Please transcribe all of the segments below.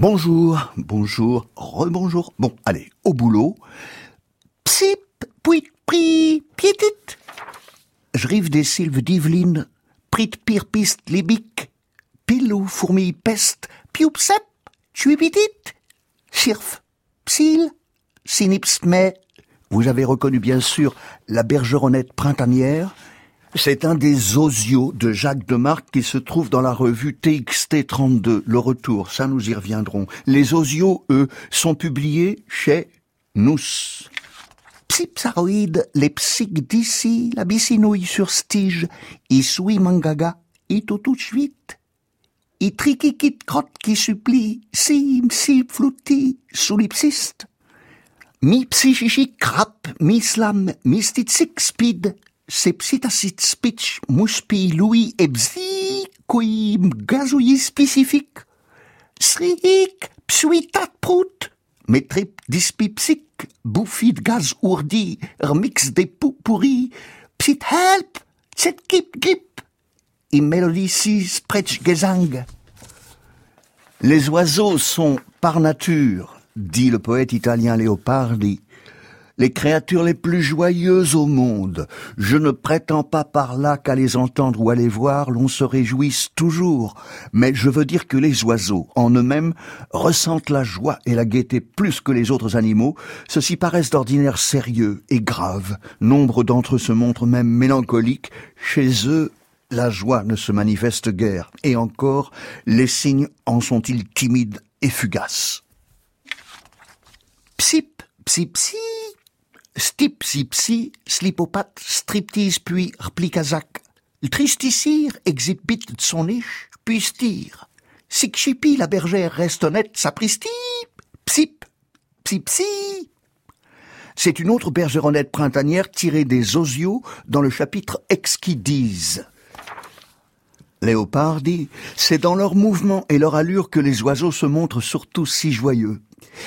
Bonjour, bonjour, rebonjour. Bon, allez, au boulot. Psip, puit, pri, piétit. Je rive des sylves d'Yveline, prit pirpiste libique, pilou, fourmi, peste, piupsep, tuipitit, chirf, psil, sinips, mais. Vous avez reconnu bien sûr la bergeronnette printanière, c'est un des osios de Jacques Demarque qui se trouve dans la revue TXT 32, Le Retour, ça nous y reviendrons. Les osios, eux, sont publiés chez Nous. Psypsaroïde, les psych d'ici, la bicinouille sur stige, i sui mangaga, i tout tout suite. I triquikit crotte qui supplie, si si flouti, soulipsiste. Mi psychichi crap, mi slam, mi speed, sepsitasit speech muspi louis ebsi qui gazouillis spécifique. Srik, psuitat prout, metrip dispipsic, bouffit gaz ourdi, remix des poux pourris, psit help, tset kip gip, i melodicis prech gesang. Les oiseaux sont par nature, dit le poète italien Leopardi, les créatures les plus joyeuses au monde. Je ne prétends pas par là qu'à les entendre ou à les voir, l'on se réjouisse toujours, mais je veux dire que les oiseaux, en eux-mêmes, ressentent la joie et la gaieté plus que les autres animaux. Ceux-ci paraissent d'ordinaire sérieux et graves. Nombre d'entre eux se montrent même mélancoliques. Chez eux, la joie ne se manifeste guère, et encore, les signes en sont-ils timides et fugaces? Psip, psip, psip, Stip, psi, slipopathe, striptease, puis replicazak. Tristicire exhibit son niche, puis stire. Sikchipi, la bergère reste honnête, sapristi, psip, psip, psi. C'est une autre bergeronnette printanière tirée des osios dans le chapitre Exquidise. Léopard dit, c'est dans leur mouvement et leur allure que les oiseaux se montrent surtout si joyeux.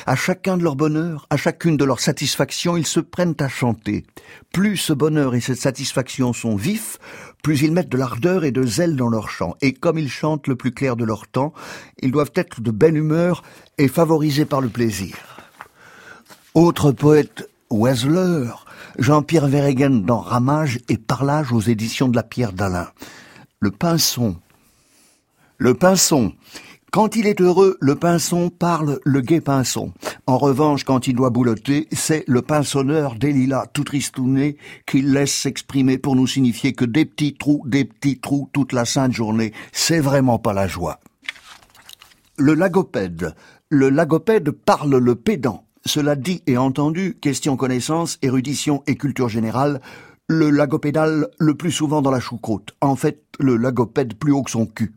À chacun de leur bonheur, à chacune de leurs satisfactions, ils se prennent à chanter. Plus ce bonheur et cette satisfaction sont vifs, plus ils mettent de l'ardeur et de zèle dans leur chant. Et comme ils chantent le plus clair de leur temps, ils doivent être de belle humeur et favorisés par le plaisir. Autre poète oiseleur, Jean-Pierre Verhaegen dans Ramage et Parlage aux éditions de la Pierre d'Alain. Le pinson. Le pinson. Quand il est heureux, le pinson parle le gai pinson. En revanche, quand il doit boulotter, c'est le pinsonneur des lilas tout tristouné qu'il laisse s'exprimer pour nous signifier que des petits trous, des petits trous toute la sainte journée, c'est vraiment pas la joie. Le lagopède. Le lagopède parle le pédant. Cela dit et entendu, question connaissance, érudition et culture générale, le lagopédal le plus souvent dans la choucroute. En fait, le lagopède plus haut que son cul.